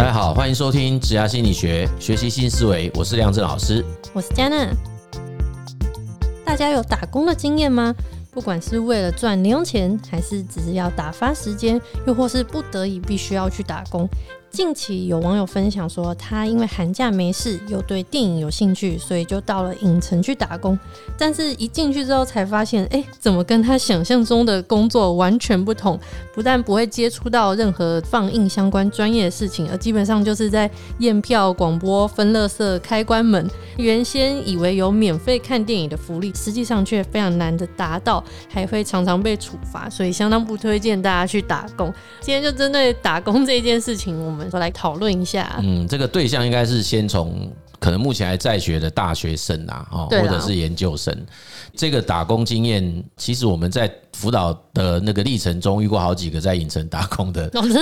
大家好，欢迎收听职涯心理学，学习新思维。我是亮正老师，我是 Jenna。大家有打工的经验吗？不管是为了赚零用钱，还是只是要打发时间，又或是不得已必须要去打工。近期有网友分享说，他因为寒假没事，又对电影有兴趣，所以就到了影城去打工。但是，一进去之后才发现，哎，怎么跟他想象中的工作完全不同？不但不会接触到任何放映相关专业的事情，而基本上就是在验票、广播、分乐色、开关门。原先以为有免费看电影的福利，实际上却非常难的达到，还会常常被处罚，所以相当不推荐大家去打工。今天就针对打工这件事情，我们。我们说来讨论一下。嗯，这个对象应该是先从可能目前还在学的大学生啊，哦，或者是研究生。这个打工经验，其实我们在辅导的那个历程中遇过好几个在影城打工的经验。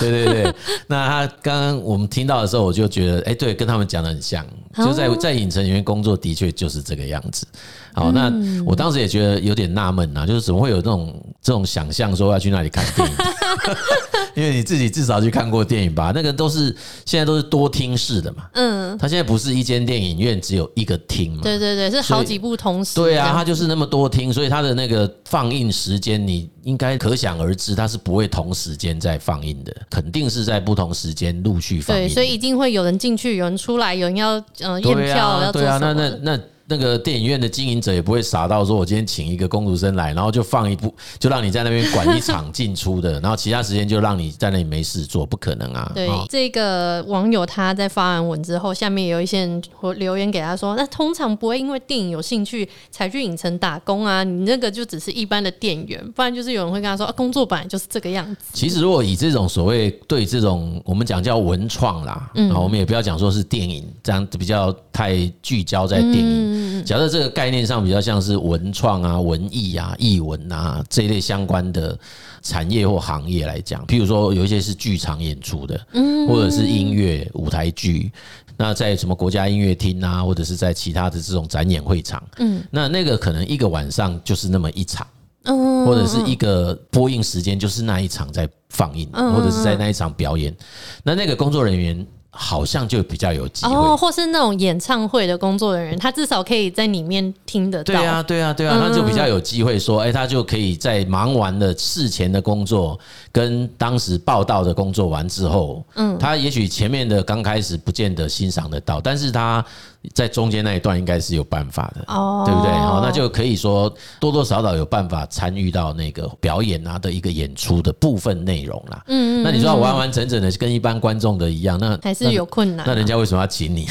对对对。那他刚刚我们听到的时候，我就觉得，哎，对，跟他们讲的很像。就在在影城里面工作，的确就是这个样子。好，那我当时也觉得有点纳闷啊，就是怎么会有这种这种想象，说要去那里看电影。因为你自己至少去看过电影吧，那个都是现在都是多厅式的嘛。嗯，它现在不是一间电影院只有一个厅嘛？对对对，是好几部同时。对啊，它就是那么多厅，所以它的那个放映时间你应该可想而知，它是不会同时间在放映的，肯定是在不同时间陆续放映。对，所以一定会有人进去，有人出来，有人要嗯验票？对啊，那那那。那个电影院的经营者也不会傻到说，我今天请一个工读生来，然后就放一部，就让你在那边管一场进出的，然后其他时间就让你在那里没事做，不可能啊。对，这个网友他在发完文之后，下面有一些人留言给他说，那通常不会因为电影有兴趣才去影城打工啊，你那个就只是一般的店员，不然就是有人会跟他说，啊，工作本来就是这个样子。其实如果以这种所谓对这种我们讲叫文创啦，嗯，我们也不要讲说是电影这样比较太聚焦在电影。假设这个概念上比较像是文创啊、文艺啊、艺文啊这一类相关的产业或行业来讲，譬如说有一些是剧场演出的，嗯。或者是音乐舞台剧，那在什么国家音乐厅啊，或者是在其他的这种展演会场，嗯，那那个可能一个晚上就是那么一场，嗯或者是一个播映时间就是那一场在放映，或者是在那一场表演，那那个工作人员。好像就比较有机会哦，或是那种演唱会的工作人员，他至少可以在里面听得到。对啊，对啊，对啊，他就比较有机会说，哎，他就可以在忙完了事前的工作，跟当时报道的工作完之后，嗯，他也许前面的刚开始不见得欣赏得到，但是他。在中间那一段应该是有办法的，哦，对不对？好，那就可以说多多少少有办法参与到那个表演啊的一个演出的部分内容啦。嗯，那你说要完完整整的跟一般观众的一样，那还是有困难。那人家为什么要请你？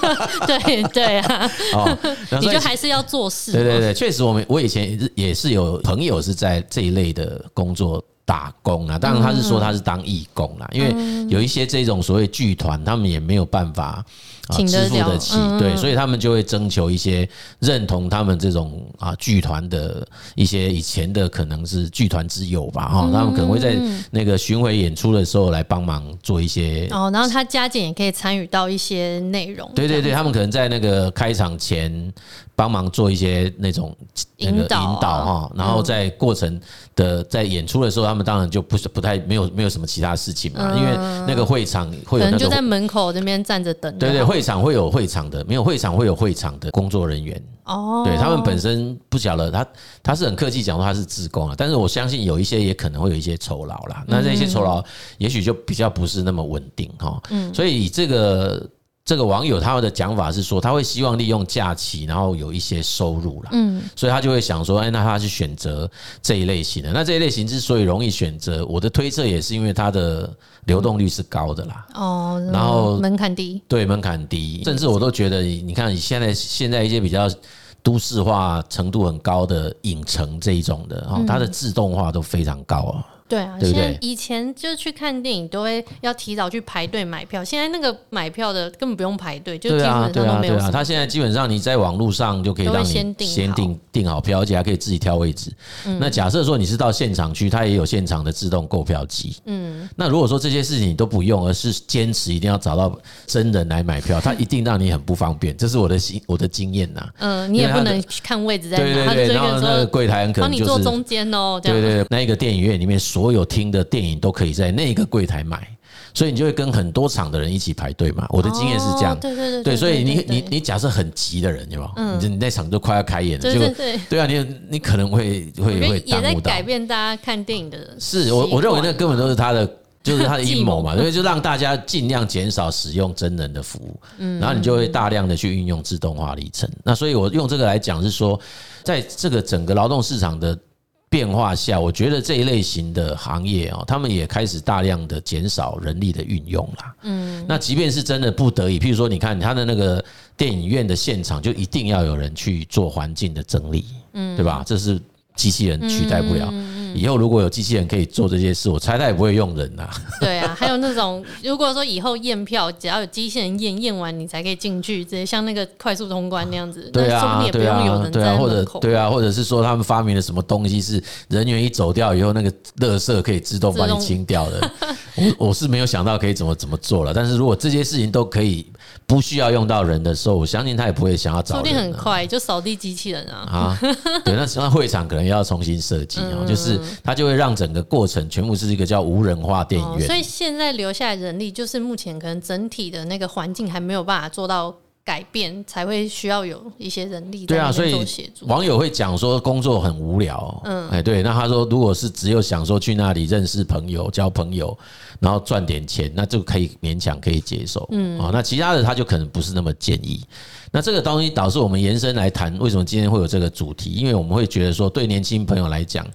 对对啊，哦，你就还是要做事。对对对，确实，我们我以前也是有朋友是在这一类的工作打工啊。当然他是说他是当义工啦，因为有一些这种所谓剧团，他们也没有办法。支付得起，对，所以他们就会征求一些认同他们这种啊剧团的一些以前的可能是剧团之友吧，哈，他们可能会在那个巡回演出的时候来帮忙做一些哦，然后他加减也可以参与到一些内容，对对对，他们可能在那个开场前帮忙做一些那种那个引导哈，然后在过程的在演出的时候，他们当然就不是不太没有没有什么其他事情嘛，因为那个会场会有那个就在门口这边站着等，对对会。会场会有会场的，没有会场会有会场的工作人员。哦，对，他们本身不晓得，他他是很客气讲说他是自工啊，但是我相信有一些也可能会有一些酬劳啦。那这些酬劳也许就比较不是那么稳定哈。嗯，所以这个。这个网友他们的讲法是说，他会希望利用假期，然后有一些收入啦。嗯，所以他就会想说，哎，那他去选择这一类型的。那这一类型之所以容易选择，我的推测也是因为它的流动率是高的啦。哦，然后门槛低，对，门槛低，甚至我都觉得，你看你现在现在一些比较都市化程度很高的影城这一种的，哦，它的自动化都非常高啊。对啊，现在以前就去看电影都会要提早去排队买票，现在那个买票的根本不用排队，就基本上都没有。对啊，他现在基本上你在网络上就可以让你先订先订订好票，而且还可以自己挑位置。那假设说你是到现场去，他也有现场的自动购票机。嗯，那如果说这些事情你都不用，而是坚持一定要找到真人来买票，他一定让你很不方便。这是我的经我的经验呐。嗯，你也不能看位置在哪，对对对，然后那个柜台很可能就是帮你坐中间哦。对对对，那一个电影院里面所。所有听的电影都可以在那个柜台买。所以你就会跟很多场的人一起排队嘛。我的经验是这样，对对对，对，所以你你你假设很急的人，有没有？你你那场就快要开演了，就对啊，你你可能会会会耽误到。改变大家看电影的。是我我认为那根本都是他的，就是他的 阴谋嘛，所以就让大家尽量减少使用真人的服务，然后你就会大量的去运用自动化里程。那所以我用这个来讲是说，在这个整个劳动市场的。变化下，我觉得这一类型的行业哦，他们也开始大量的减少人力的运用啦。嗯，那即便是真的不得已，譬如说，你看他的那个电影院的现场，就一定要有人去做环境的整理，嗯，对吧？这是机器人取代不了。以后如果有机器人可以做这些事，我猜他也不会用人呐。对啊，还有那种如果说以后验票，只要有机器人验，验完你才可以进去，直接像那个快速通关那样子。对啊，对啊，对啊，或者对啊，或者是说他们发明了什么东西，是人员一走掉以后，那个垃圾可以自动帮你清掉的。我我是没有想到可以怎么怎么做了，但是如果这些事情都可以。不需要用到人的时候，我相信他也不会想要找人。说不定很快就扫地机器人啊！啊，对，那那会场可能要重新设计哦，就是它就会让整个过程全部是一个叫无人化电影院。所以现在留下来人力，就是目前可能整体的那个环境还没有办法做到。改变才会需要有一些人力。对啊，所以网友会讲说工作很无聊。嗯，哎，对，那他说如果是只有想说去那里认识朋友、交朋友，然后赚点钱，那就可以勉强可以接受。嗯，啊，那其他的他就可能不是那么建议。那这个东西导致我们延伸来谈，为什么今天会有这个主题？因为我们会觉得说，对年轻朋友来讲，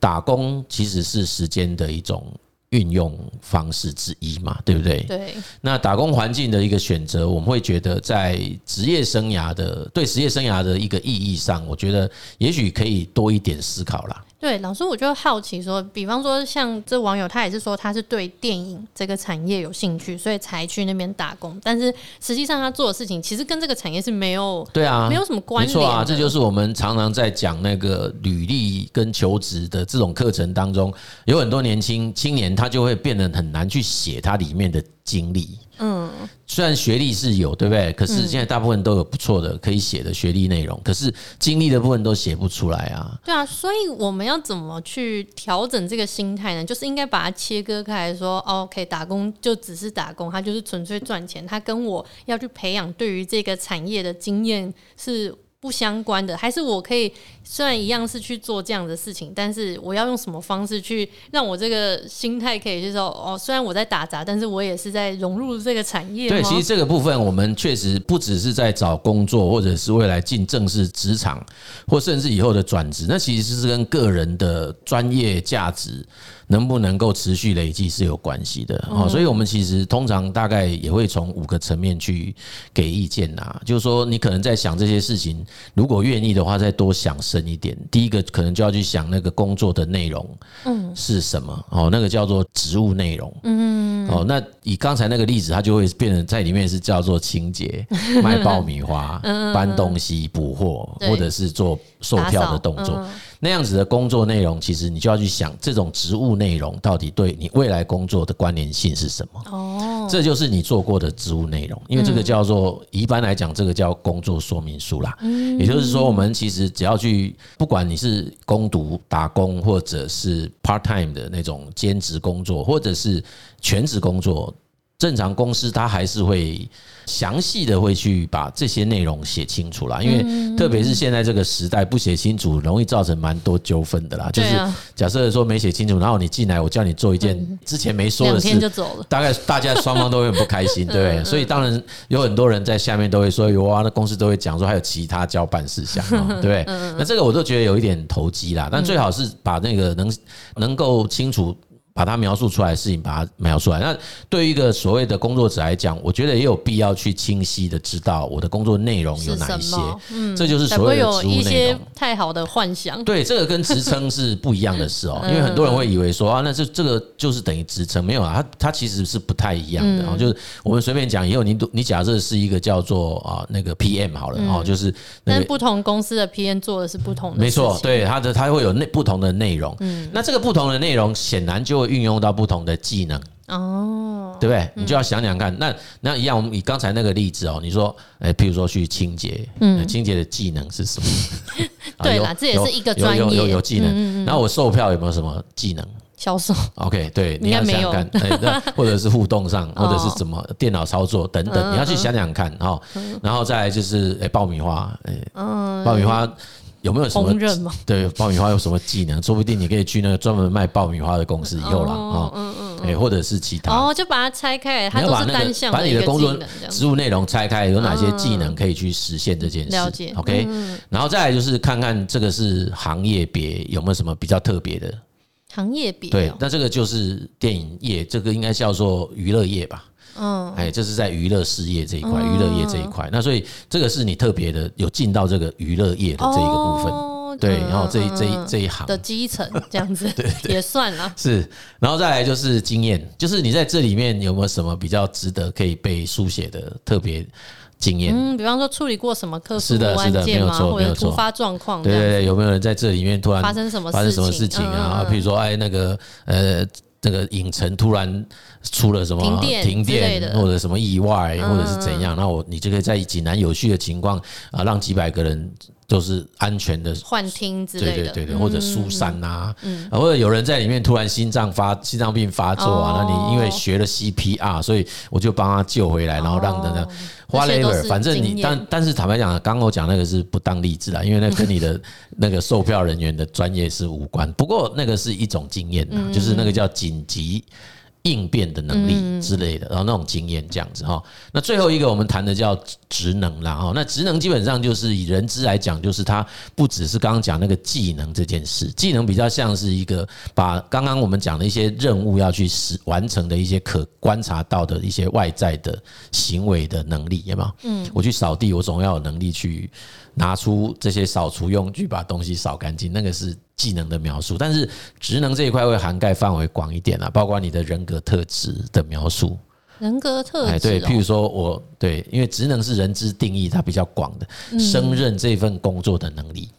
打工其实是时间的一种。运用方式之一嘛，对不对？对。那打工环境的一个选择，我们会觉得在职业生涯的对职业生涯的一个意义上，我觉得也许可以多一点思考啦。对，老师，我就好奇说，比方说像这网友，他也是说他是对电影这个产业有兴趣，所以才去那边打工。但是实际上他做的事情，其实跟这个产业是没有对啊，没有什么关联。没错啊，这就是我们常常在讲那个履历跟求职的这种课程当中，有很多年轻青年，他就会变得很难去写他里面的经历。嗯，虽然学历是有，对不对？可是现在大部分都有不错的可以写的学历内容，可是经历的部分都写不出来啊。对啊，所以我们要怎么去调整这个心态呢？就是应该把它切割开来说，OK，打工就只是打工，它就是纯粹赚钱，它跟我要去培养对于这个产业的经验是。不相关的，还是我可以虽然一样是去做这样的事情，但是我要用什么方式去让我这个心态可以接受？哦，虽然我在打杂，但是我也是在融入这个产业。对，其实这个部分我们确实不只是在找工作，或者是未来进正式职场，或甚至以后的转职，那其实是跟个人的专业价值。能不能够持续累积是有关系的。哦，所以我们其实通常大概也会从五个层面去给意见呐，就是说你可能在想这些事情，如果愿意的话，再多想深一点。第一个可能就要去想那个工作的内容，嗯，是什么哦？那个叫做职务内容，嗯，哦，那以刚才那个例子，它就会变成在里面是叫做清洁、卖爆米花、搬东西、补货，或者是做售票的动作。那样子的工作内容，其实你就要去想，这种职务内容到底对你未来工作的关联性是什么？哦，这就是你做过的职务内容，因为这个叫做一般来讲，这个叫工作说明书啦。嗯，也就是说，我们其实只要去，不管你是攻读、打工，或者是 part time 的那种兼职工作，或者是全职工作。正常公司它还是会详细的会去把这些内容写清楚啦，因为特别是现在这个时代不写清楚，容易造成蛮多纠纷的啦。就是假设说没写清楚，然后你进来，我叫你做一件之前没说的事，大概大家双方都会很不开心，对不对？所以当然有很多人在下面都会说，有啊，那公司都会讲说还有其他交办事项，对不对？那这个我都觉得有一点投机啦，但最好是把那个能能够清楚。把它描述出来的事情，把它描述出来。那对于一个所谓的工作者来讲，我觉得也有必要去清晰的知道我的工作内容有哪一些。嗯，这就是所谓的职务内容。有一些太好的幻想。对，这个跟职称是不一样的事哦。因为很多人会以为说啊，那这这个就是等于职称，没有啊，它它其实是不太一样的。哦，就是我们随便讲，以后你你假设是一个叫做啊那个 PM 好了哦，就是但不同公司的 PM 做的是不同的。没错，对，它的它会有内不同的内容。嗯，那这个不同的内容显然就会。运用到不同的技能哦，对不对？你就要想想看，那那一样，我们以刚才那个例子哦，你说，哎，譬如说去清洁，嗯，清洁的技能是什么？对啦，这也是一个专业，有有有技能。那我售票有没有什么技能？销售，OK，对，你要想想看，哎，或者是互动上，或者是怎么电脑操作等等，你要去想想看哈。然后再来就是，哎，爆米花，哎，爆米花有没有什么？对，爆米花有什么技能？说不定你可以去那个专门卖爆米花的公司以后啦啊。嗯嗯，哎，或者是其他。哦，就把它拆开，它都是单向的。把你的工作职务内容拆开，有哪些技能可以去实现这件事？了解。OK，然后再来就是看看这个是行业别有没有什么比较特别的。行业别对，那这个就是电影业，这个应该叫做娱乐业吧？嗯，哎，这是在娱乐事业这一块，娱乐业这一块。那所以这个是你特别的，有进到这个娱乐业的这一个部分，对，然后这一这一这一行的基层 这样子，对，也算了。是，然后再来就是经验，就是你在这里面有没有什么比较值得可以被书写的特别？经验，嗯，比方说处理过什么特殊案件吗？或者突发状况？对对对，有没有人在这里面突然发生什么发生什么事情啊？比如说，哎，那个呃，那个影城突然出了什么停电、或者什么意外，或者是怎样？那我你就可以在井然有序的情况啊，让几百个人。都是安全的幻听之类的，对对对对，或者疏散啊，或者有人在里面突然心脏发心脏病发作啊，那你因为学了 CPR，所以我就帮他救回来，然后让等等 whatever，反正你但但是坦白讲，刚刚我讲那个是不当例子啊，因为那跟你的 那个售票人员的专业是无关。不过那个是一种经验啊，就是那个叫紧急。应变的能力之类的，然后那种经验这样子哈。那最后一个我们谈的叫职能啦哈。那职能基本上就是以人资来讲，就是它不只是刚刚讲那个技能这件事，技能比较像是一个把刚刚我们讲的一些任务要去实完成的一些可观察到的一些外在的行为的能力，有没有？嗯，我去扫地，我总要有能力去拿出这些扫除用具，把东西扫干净，那个是。技能的描述，但是职能这一块会涵盖范围广一点啊，包括你的人格特质的描述。人格特质，哎，对，譬如说我对，因为职能是人之定义，它比较广的，胜任这份工作的能力。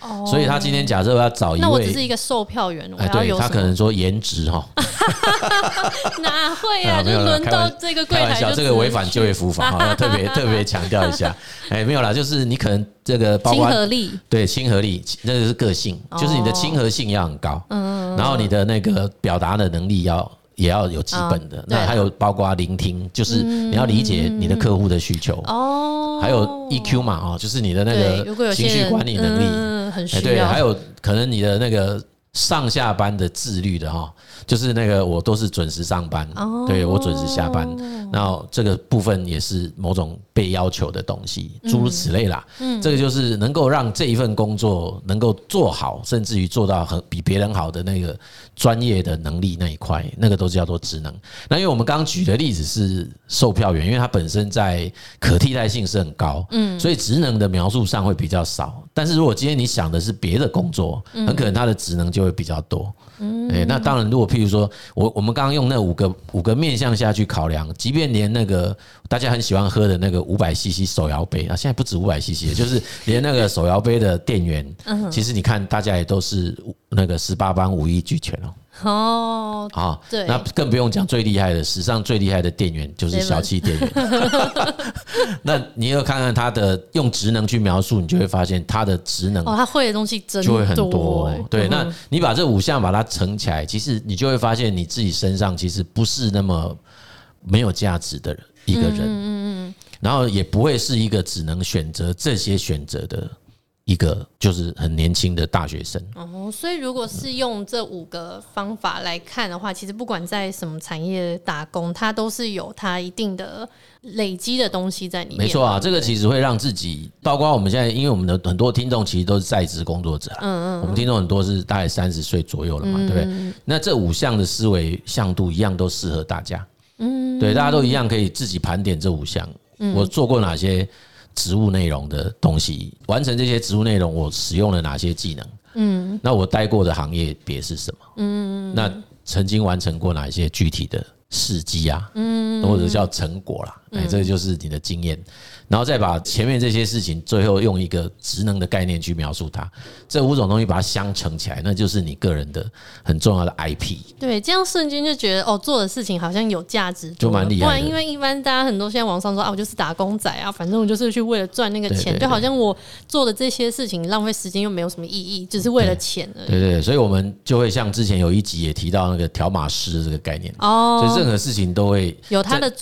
哦，所以他今天假设要找一位，那我只是一个售票员，哎，对，他可能说颜值哈，哪会啊？就轮到这个柜台，开玩笑，这个违反就业服务法哈，要特别 特别强调一下。哎，没有啦，就是你可能这个包括亲和力，对，亲和力，那个是个性，就是你的亲和性要很高，嗯，然后你的那个表达的能力要。也要有基本的，那还有包括聆听，就是你要理解你的客户的需求哦。还有 EQ 嘛，哦，就是你的那个情绪管理能力，嗯，很需要。对，还有可能你的那个上下班的自律的哈。就是那个，我都是准时上班，对，我准时下班，然后这个部分也是某种被要求的东西，诸如此类啦。嗯，这个就是能够让这一份工作能够做好，甚至于做到很比别人好的那个专业的能力那一块，那个都是叫做职能。那因为我们刚刚举的例子是售票员，因为他本身在可替代性是很高，嗯，所以职能的描述上会比较少。但是如果今天你想的是别的工作，很可能它的职能就会比较多。嗯，哎，那当然，如果譬如说我我们刚刚用那五个五个面向下去考量，即便连那个大家很喜欢喝的那个五百 CC 手摇杯啊，现在不止五百 CC，就是连那个手摇杯的店员，其实你看大家也都是那个十八般武艺俱全哦。哦，好，对，那更不用讲最厉害的，史上最厉害的店员就是小气店员。那你要看看他的用职能去描述，你就会发现他的职能哦，他会的东西真就会很多。对，那你把这五项把它乘起来，其实你就会发现你自己身上其实不是那么没有价值的一个人。嗯嗯，然后也不会是一个只能选择这些选择的。一个就是很年轻的大学生。哦，所以如果是用这五个方法来看的话，其实不管在什么产业打工，它都是有它一定的累积的东西在里面。没错啊，这个其实会让自己，包括我们现在，因为我们的很多听众其实都是在职工作者，嗯嗯，我们听众很多是大概三十岁左右了嘛，对不对？那这五项的思维向度一样都适合大家，嗯，对，大家都一样可以自己盘点这五项，我做过哪些。职务内容的东西，完成这些植物内容，我使用了哪些技能？嗯，那我待过的行业别是什么？嗯，那曾经完成过哪些具体的事迹啊？嗯，或者叫成果啦。哎，这就是你的经验。然后再把前面这些事情，最后用一个职能的概念去描述它，这五种东西把它相乘起来，那就是你个人的很重要的 IP。对，这样瞬间就觉得哦，做的事情好像有价值，就蛮厉害。不然，因为一般大家很多现在网上说啊，我就是打工仔啊，反正我就是去为了赚那个钱，就好像我做的这些事情浪费时间又没有什么意义，只是为了钱而已。对对对，所以我们就会像之前有一集也提到那个条码师这个概念哦，所以任何事情都会有它的。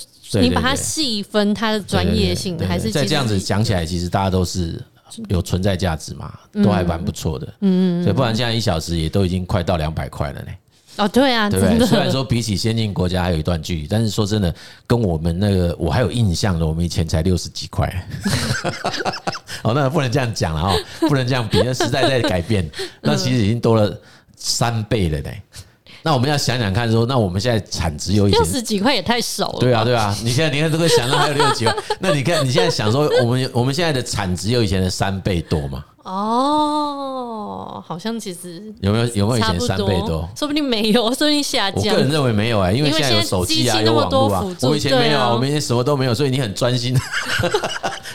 你把它细分它的专业性，还是在这样子讲起来，其实大家都是有存在价值嘛，都还蛮不错的。嗯，所以不然现在一小时也都已经快到两百块了呢。哦，对啊，对不对？虽然说比起先进国家还有一段距离，但是说真的，跟我们那个我还有印象的，我们以前才六十几块。哦，那不能这样讲了哈，不能这样比，那时代在改变，那其实已经多了三倍了呢。那我们要想想看，说那我们现在产值有六十几块也太少了。对啊，对啊，你现在你看这个想到还有六十几块，那你看你现在想说，我们我们现在的产值有以前的三倍多吗？哦，好像其实有没有有没有以前三倍多？说不定没有，说不定下降。我个人认为没有哎，因为现在有手机啊，有网络啊。我以前没有啊，我们以前什么都没有，所以你很专心。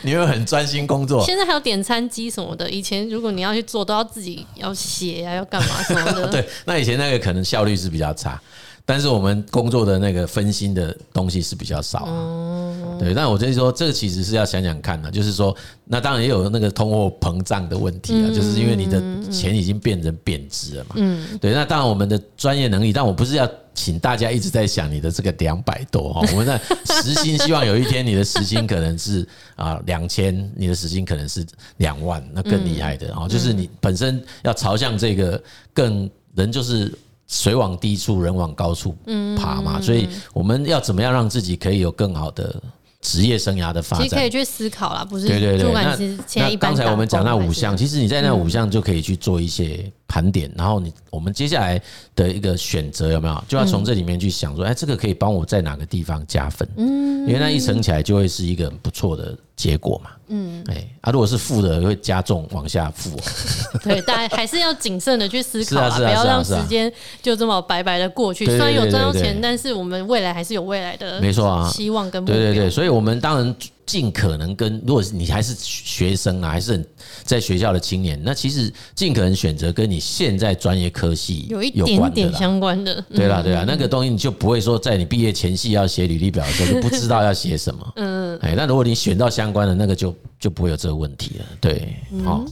你会很专心工作。现在还有点餐机什么的，以前如果你要去做，都要自己要写啊，要干嘛什么的。对，那以前那个可能效率是比较差，但是我们工作的那个分心的东西是比较少。嗯，对。但我就是说，这个其实是要想想看的，就是说，那当然也有那个通货膨胀的问题啊，就是因为你的钱已经变成贬值了嘛。嗯，对。那当然我们的专业能力，但我不是要。请大家一直在想你的这个两百多哈，我们的时薪希望有一天你的时薪可能是啊两千，你的时薪可能是两万，那更厉害的哦，就是你本身要朝向这个更人就是水往低处，人往高处爬嘛，所以我们要怎么样让自己可以有更好的。职业生涯的发展，其实可以去思考啦，不是？对对对。那那刚才我们讲那五项，其实你在那五项就可以去做一些盘点，然后你我们接下来的一个选择有没有，就要从这里面去想说，哎，这个可以帮我在哪个地方加分？嗯，因为那一乘起来就会是一个很不错的结果嘛。嗯，哎，啊，如果是负的，会加重往下负。对，大家还是要谨慎的去思考啊，不要让时间就这么白白的过去。虽然有赚到钱，但是我们未来还是有未来的，没错啊，希望跟目标。对对对，所以我们当然。尽可能跟，如果你还是学生啊，还是很在学校的青年，那其实尽可能选择跟你现在专业科系有一点点相关的。对啦，对啦，那个东西你就不会说在你毕业前夕要写履历表的时候就不知道要写什么。嗯，哎，那如果你选到相关的那个，就就不会有这个问题了。对，好。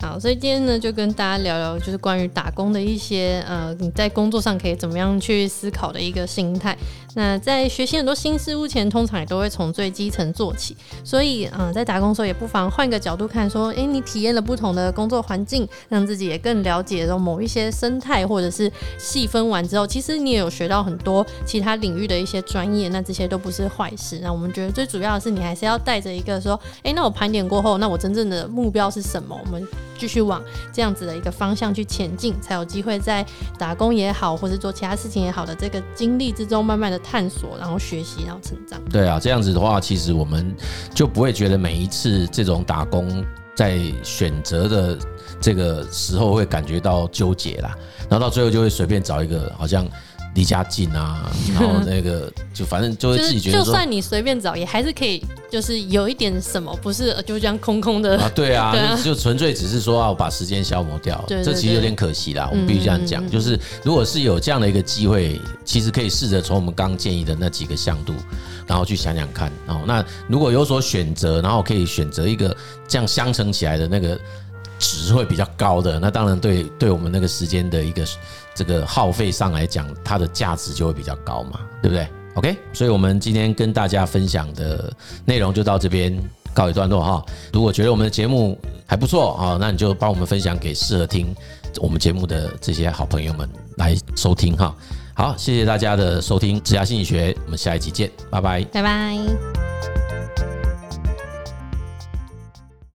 好，所以今天呢，就跟大家聊聊，就是关于打工的一些呃，你在工作上可以怎么样去思考的一个心态。那在学习很多新事物前，通常也都会从最基层做起。所以，嗯、在打工的时候，也不妨换个角度看，说，诶、你体验了不同的工作环境，让自己也更了解了某一些生态，或者是细分完之后，其实你也有学到很多其他领域的一些专业。那这些都不是坏事。那我们觉得最主要的是，你还是要带着一个说，诶、那我盘点过后，那我真正的目标是什么？我们。继续往这样子的一个方向去前进，才有机会在打工也好，或是做其他事情也好的这个经历之中，慢慢的探索，然后学习，然后成长。对啊，这样子的话，其实我们就不会觉得每一次这种打工在选择的这个时候会感觉到纠结啦，然后到最后就会随便找一个好像。离家近啊，然后那个就反正就会自己觉得，就算你随便找，也还是可以，就是有一点什么，不是就这样空空的啊？对啊，就纯粹只是说啊，我把时间消磨掉，这其实有点可惜啦。我们必须这样讲，就是如果是有这样的一个机会，其实可以试着从我们刚建议的那几个向度，然后去想想看哦。那如果有所选择，然后可以选择一个这样相乘起来的那个值会比较高的，那当然对对我们那个时间的一个。这个耗费上来讲，它的价值就会比较高嘛，对不对？OK，所以我们今天跟大家分享的内容就到这边告一段落哈。如果觉得我们的节目还不错啊，那你就帮我们分享给适合听我们节目的这些好朋友们来收听哈。好，谢谢大家的收听《职涯心理学》，我们下一集见，拜拜，拜拜。